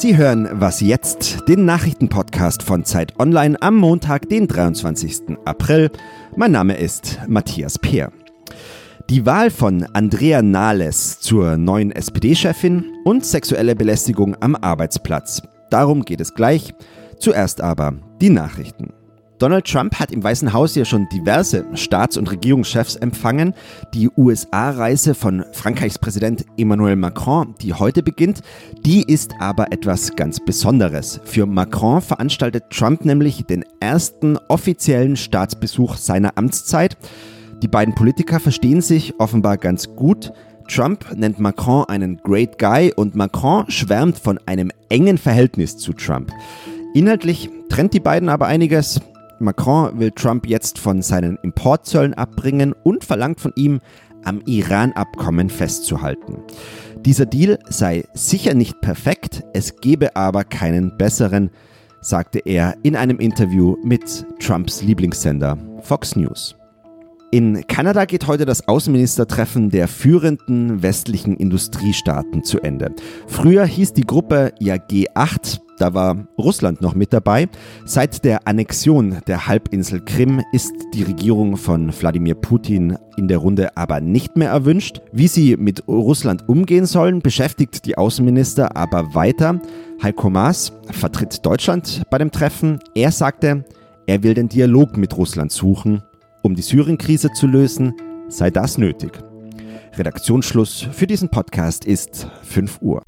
Sie hören Was jetzt, den Nachrichtenpodcast von Zeit Online am Montag, den 23. April. Mein Name ist Matthias Peer. Die Wahl von Andrea Nahles zur neuen SPD-Chefin und sexuelle Belästigung am Arbeitsplatz. Darum geht es gleich. Zuerst aber die Nachrichten. Donald Trump hat im Weißen Haus ja schon diverse Staats- und Regierungschefs empfangen. Die USA-Reise von Frankreichs Präsident Emmanuel Macron, die heute beginnt, die ist aber etwas ganz Besonderes. Für Macron veranstaltet Trump nämlich den ersten offiziellen Staatsbesuch seiner Amtszeit. Die beiden Politiker verstehen sich offenbar ganz gut. Trump nennt Macron einen Great Guy und Macron schwärmt von einem engen Verhältnis zu Trump. Inhaltlich trennt die beiden aber einiges. Macron will Trump jetzt von seinen Importzöllen abbringen und verlangt von ihm, am Iran-Abkommen festzuhalten. Dieser Deal sei sicher nicht perfekt, es gebe aber keinen besseren, sagte er in einem Interview mit Trumps Lieblingssender Fox News. In Kanada geht heute das Außenministertreffen der führenden westlichen Industriestaaten zu Ende. Früher hieß die Gruppe ja G8, da war Russland noch mit dabei. Seit der Annexion der Halbinsel Krim ist die Regierung von Wladimir Putin in der Runde aber nicht mehr erwünscht. Wie sie mit Russland umgehen sollen, beschäftigt die Außenminister aber weiter. Heiko Maas vertritt Deutschland bei dem Treffen. Er sagte, er will den Dialog mit Russland suchen um die Syrien-Krise zu lösen, sei das nötig. Redaktionsschluss für diesen Podcast ist 5 Uhr.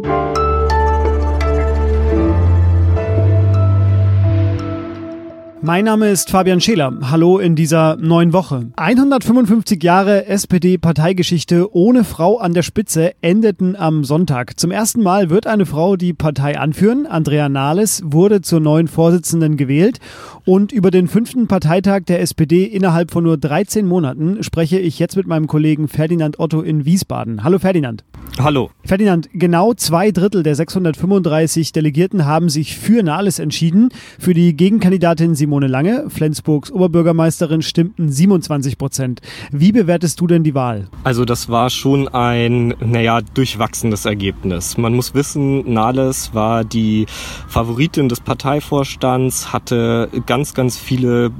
Mein Name ist Fabian Scheler. Hallo in dieser neuen Woche. 155 Jahre SPD-Parteigeschichte ohne Frau an der Spitze endeten am Sonntag. Zum ersten Mal wird eine Frau die Partei anführen. Andrea Nahles wurde zur neuen Vorsitzenden gewählt. Und über den fünften Parteitag der SPD innerhalb von nur 13 Monaten spreche ich jetzt mit meinem Kollegen Ferdinand Otto in Wiesbaden. Hallo Ferdinand. Hallo. Ferdinand, genau zwei Drittel der 635 Delegierten haben sich für Nahles entschieden. Für die Gegenkandidatin Simone Lange, Flensburgs Oberbürgermeisterin, stimmten 27 Prozent. Wie bewertest du denn die Wahl? Also das war schon ein, naja, durchwachsenes Ergebnis. Man muss wissen, Nahles war die Favoritin des Parteivorstands, hatte ganz, ganz viele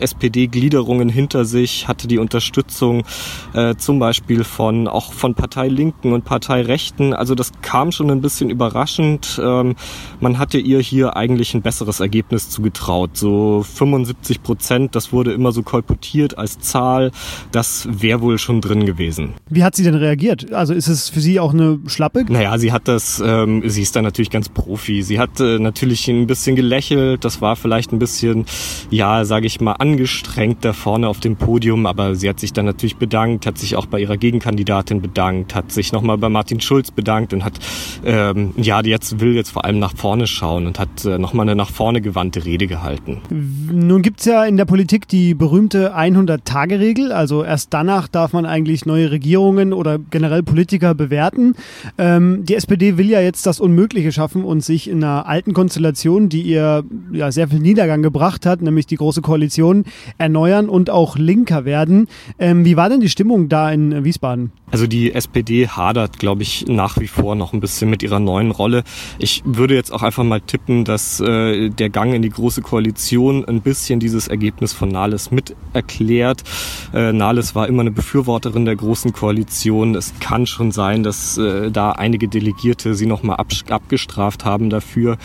SPD-Gliederungen hinter sich, hatte die Unterstützung äh, zum Beispiel von auch von Partei Linken und Partei Rechten. Also das kam schon ein bisschen überraschend. Ähm, man hatte ihr hier eigentlich ein besseres Ergebnis zugetraut. So 75 Prozent, das wurde immer so kolportiert als Zahl, das wäre wohl schon drin gewesen. Wie hat sie denn reagiert? Also ist es für sie auch eine Schlappe? Naja, sie hat das, ähm, sie ist da natürlich ganz Profi. Sie hat äh, natürlich ein bisschen gelächelt, das war vielleicht ein bisschen, ja, sage ich mal, angestrengt da vorne auf dem Podium, aber sie hat sich dann natürlich bedankt, hat sich auch bei ihrer Gegenkandidatin bedankt, hat sich nochmal bei Martin Schulz bedankt und hat, ähm, ja, jetzt will jetzt vor allem nach vorne schauen und hat äh, nochmal eine nach vorne gewandte Rede gehalten. Nun gibt es ja in der Politik die berühmte 100-Tage-Regel. Also erst danach darf man eigentlich neue Regierungen oder generell Politiker bewerten. Ähm, die SPD will ja jetzt das Unmögliche schaffen und sich in einer alten Konstellation, die ihr ja sehr viel Niedergang gebracht hat, nämlich die Große Koalition, erneuern und auch linker werden. Ähm, wie war denn die Stimmung da in Wiesbaden? Also die SPD hadert, glaube ich, nach wie vor noch ein bisschen mit ihrer neuen Rolle. Ich würde jetzt auch einfach mal tippen, dass äh, der Gang in die Große Koalition ein bisschen dieses Ergebnis von Nahles mit erklärt. Äh, Nahles war immer eine Befürworterin der Großen Koalition. Es kann schon sein, dass äh, da einige Delegierte sie nochmal ab, abgestraft haben dafür.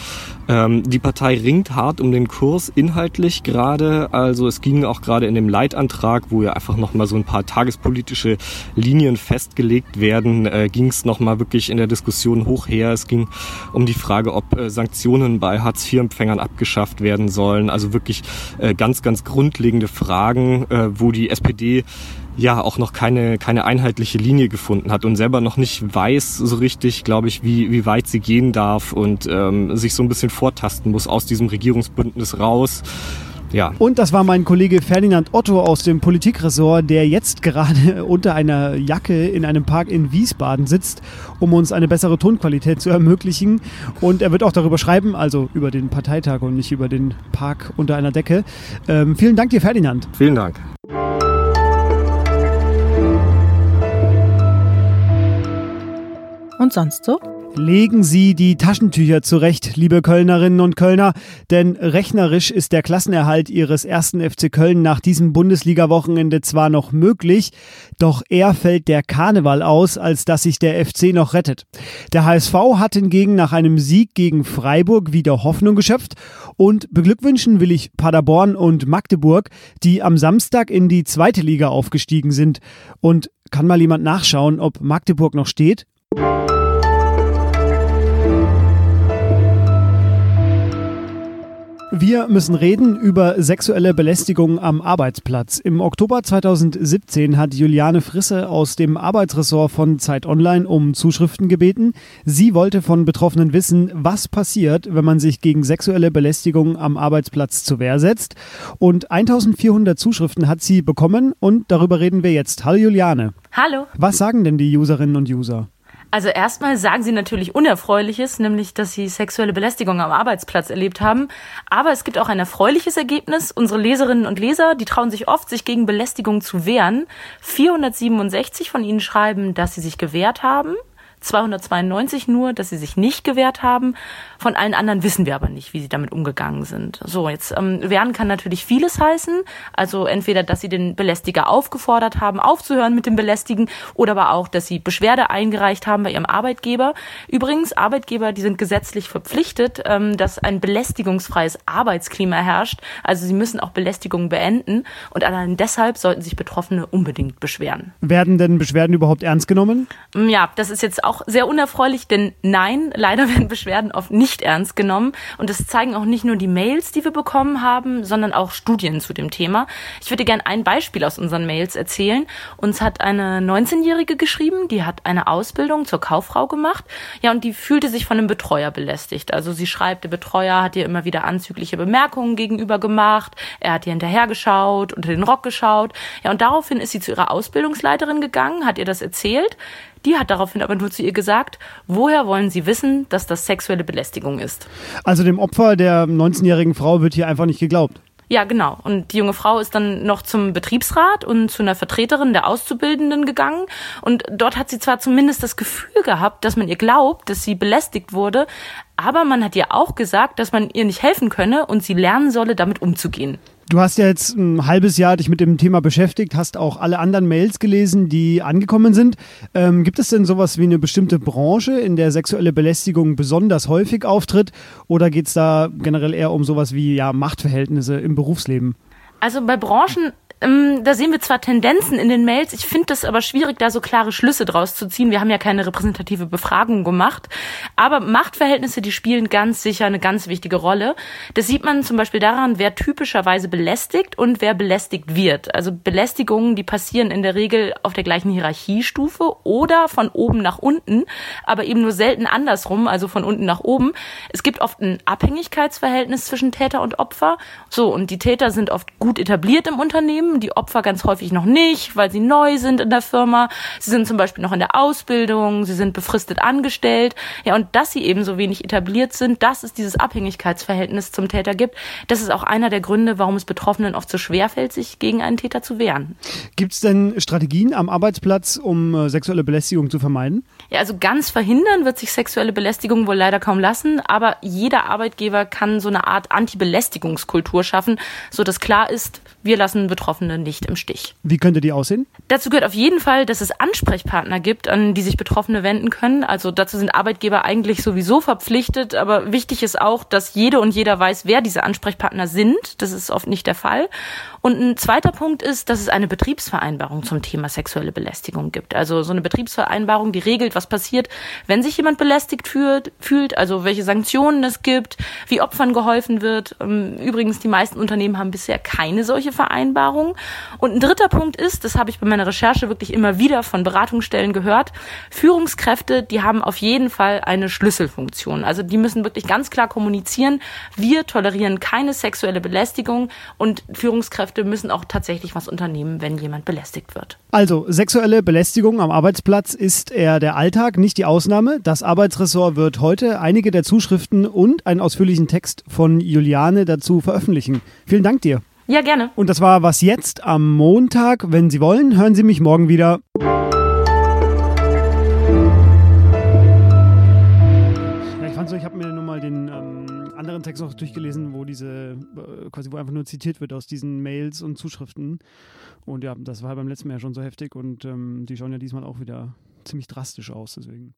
Ähm, die Partei ringt hart um den Kurs inhaltlich gerade. Also es ging auch gerade in dem Leitantrag, wo ja einfach nochmal so ein paar tagespolitische Linien festgelegt werden, äh, ging es nochmal wirklich in der Diskussion hoch her. Es ging um die Frage, ob äh, Sanktionen bei Hartz-IV-Empfängern abgeschafft werden sollen. Also wirklich äh, ganz, ganz grundlegende Fragen, äh, wo die SPD ja auch noch keine, keine einheitliche Linie gefunden hat und selber noch nicht weiß so richtig, glaube ich, wie, wie weit sie gehen darf und ähm, sich so ein bisschen vortasten muss aus diesem Regierungsbündnis raus. Ja. Und das war mein Kollege Ferdinand Otto aus dem Politikressort, der jetzt gerade unter einer Jacke in einem Park in Wiesbaden sitzt, um uns eine bessere Tonqualität zu ermöglichen. Und er wird auch darüber schreiben, also über den Parteitag und nicht über den Park unter einer Decke. Ähm, vielen Dank dir, Ferdinand. Vielen Dank. Und sonst so? Legen Sie die Taschentücher zurecht, liebe Kölnerinnen und Kölner, denn rechnerisch ist der Klassenerhalt Ihres ersten FC Köln nach diesem Bundesliga-Wochenende zwar noch möglich, doch eher fällt der Karneval aus, als dass sich der FC noch rettet. Der HSV hat hingegen nach einem Sieg gegen Freiburg wieder Hoffnung geschöpft und beglückwünschen will ich Paderborn und Magdeburg, die am Samstag in die zweite Liga aufgestiegen sind. Und kann mal jemand nachschauen, ob Magdeburg noch steht? Wir müssen reden über sexuelle Belästigung am Arbeitsplatz. Im Oktober 2017 hat Juliane Frisse aus dem Arbeitsressort von Zeit Online um Zuschriften gebeten. Sie wollte von Betroffenen wissen, was passiert, wenn man sich gegen sexuelle Belästigung am Arbeitsplatz zur Wehr setzt. Und 1400 Zuschriften hat sie bekommen und darüber reden wir jetzt. Hallo Juliane. Hallo. Was sagen denn die Userinnen und User? Also erstmal sagen sie natürlich Unerfreuliches, nämlich, dass sie sexuelle Belästigung am Arbeitsplatz erlebt haben. Aber es gibt auch ein erfreuliches Ergebnis. Unsere Leserinnen und Leser, die trauen sich oft, sich gegen Belästigung zu wehren. 467 von ihnen schreiben, dass sie sich gewehrt haben. 292 nur, dass sie sich nicht gewehrt haben. Von allen anderen wissen wir aber nicht, wie sie damit umgegangen sind. So, jetzt ähm, wehren kann natürlich vieles heißen. Also entweder, dass sie den Belästiger aufgefordert haben, aufzuhören mit dem Belästigen, oder aber auch, dass sie Beschwerde eingereicht haben bei ihrem Arbeitgeber. Übrigens, Arbeitgeber, die sind gesetzlich verpflichtet, ähm, dass ein belästigungsfreies Arbeitsklima herrscht. Also sie müssen auch Belästigungen beenden. Und allein deshalb sollten sich Betroffene unbedingt beschweren. Werden denn Beschwerden überhaupt ernst genommen? Ja, das ist jetzt auch auch sehr unerfreulich, denn nein, leider werden Beschwerden oft nicht ernst genommen. Und das zeigen auch nicht nur die Mails, die wir bekommen haben, sondern auch Studien zu dem Thema. Ich würde gerne ein Beispiel aus unseren Mails erzählen. Uns hat eine 19-Jährige geschrieben, die hat eine Ausbildung zur Kauffrau gemacht. Ja, und die fühlte sich von einem Betreuer belästigt. Also sie schreibt, der Betreuer hat ihr immer wieder anzügliche Bemerkungen gegenüber gemacht. Er hat ihr hinterhergeschaut, unter den Rock geschaut. Ja, und daraufhin ist sie zu ihrer Ausbildungsleiterin gegangen, hat ihr das erzählt. Die hat daraufhin aber nur zu ihr gesagt, woher wollen Sie wissen, dass das sexuelle Belästigung ist? Also dem Opfer der 19-jährigen Frau wird hier einfach nicht geglaubt. Ja, genau. Und die junge Frau ist dann noch zum Betriebsrat und zu einer Vertreterin der Auszubildenden gegangen. Und dort hat sie zwar zumindest das Gefühl gehabt, dass man ihr glaubt, dass sie belästigt wurde, aber man hat ihr auch gesagt, dass man ihr nicht helfen könne und sie lernen solle, damit umzugehen. Du hast ja jetzt ein halbes Jahr dich mit dem Thema beschäftigt, hast auch alle anderen Mails gelesen, die angekommen sind. Ähm, gibt es denn sowas wie eine bestimmte Branche, in der sexuelle Belästigung besonders häufig auftritt? Oder geht es da generell eher um sowas wie ja, Machtverhältnisse im Berufsleben? Also bei Branchen ähm, da sehen wir zwar Tendenzen in den Mails, ich finde das aber schwierig, da so klare Schlüsse draus zu ziehen. Wir haben ja keine repräsentative Befragung gemacht. Aber Machtverhältnisse, die spielen ganz sicher eine ganz wichtige Rolle. Das sieht man zum Beispiel daran, wer typischerweise belästigt und wer belästigt wird. Also Belästigungen, die passieren in der Regel auf der gleichen Hierarchiestufe oder von oben nach unten, aber eben nur selten andersrum, also von unten nach oben. Es gibt oft ein Abhängigkeitsverhältnis zwischen Täter und Opfer. So, und die Täter sind oft gut etabliert im Unternehmen die Opfer ganz häufig noch nicht, weil sie neu sind in der Firma. Sie sind zum Beispiel noch in der Ausbildung, sie sind befristet angestellt. Ja, und dass sie eben so wenig etabliert sind, dass es dieses Abhängigkeitsverhältnis zum Täter gibt, das ist auch einer der Gründe, warum es Betroffenen oft so schwer fällt, sich gegen einen Täter zu wehren. Gibt es denn Strategien am Arbeitsplatz, um äh, sexuelle Belästigung zu vermeiden? Ja, also ganz verhindern wird sich sexuelle Belästigung wohl leider kaum lassen, aber jeder Arbeitgeber kann so eine Art Anti-Belästigungskultur schaffen, so dass klar ist, wir lassen Betroffene Betroffene nicht im Stich. Wie könnte die aussehen? Dazu gehört auf jeden Fall, dass es Ansprechpartner gibt, an die sich Betroffene wenden können. Also dazu sind Arbeitgeber eigentlich sowieso verpflichtet, aber wichtig ist auch, dass jede und jeder weiß, wer diese Ansprechpartner sind. Das ist oft nicht der Fall. Und ein zweiter Punkt ist, dass es eine Betriebsvereinbarung zum Thema sexuelle Belästigung gibt. Also so eine Betriebsvereinbarung, die regelt, was passiert, wenn sich jemand belästigt fühlt, also welche Sanktionen es gibt, wie Opfern geholfen wird. Ähm, übrigens, die meisten Unternehmen haben bisher keine solche Vereinbarung. Und ein dritter Punkt ist, das habe ich bei meiner Recherche wirklich immer wieder von Beratungsstellen gehört, Führungskräfte, die haben auf jeden Fall eine Schlüsselfunktion. Also die müssen wirklich ganz klar kommunizieren, wir tolerieren keine sexuelle Belästigung und Führungskräfte müssen auch tatsächlich was unternehmen, wenn jemand belästigt wird. Also sexuelle Belästigung am Arbeitsplatz ist eher der Alltag, nicht die Ausnahme. Das Arbeitsressort wird heute einige der Zuschriften und einen ausführlichen Text von Juliane dazu veröffentlichen. Vielen Dank dir. Ja, gerne. Und das war was jetzt am Montag. Wenn Sie wollen, hören Sie mich morgen wieder. Also ich habe mir nur mal den ähm, anderen Text noch durchgelesen, wo diese, äh, quasi wo einfach nur zitiert wird aus diesen Mails und Zuschriften. Und ja, das war beim letzten Mal ja schon so heftig und ähm, die schauen ja diesmal auch wieder ziemlich drastisch aus, deswegen.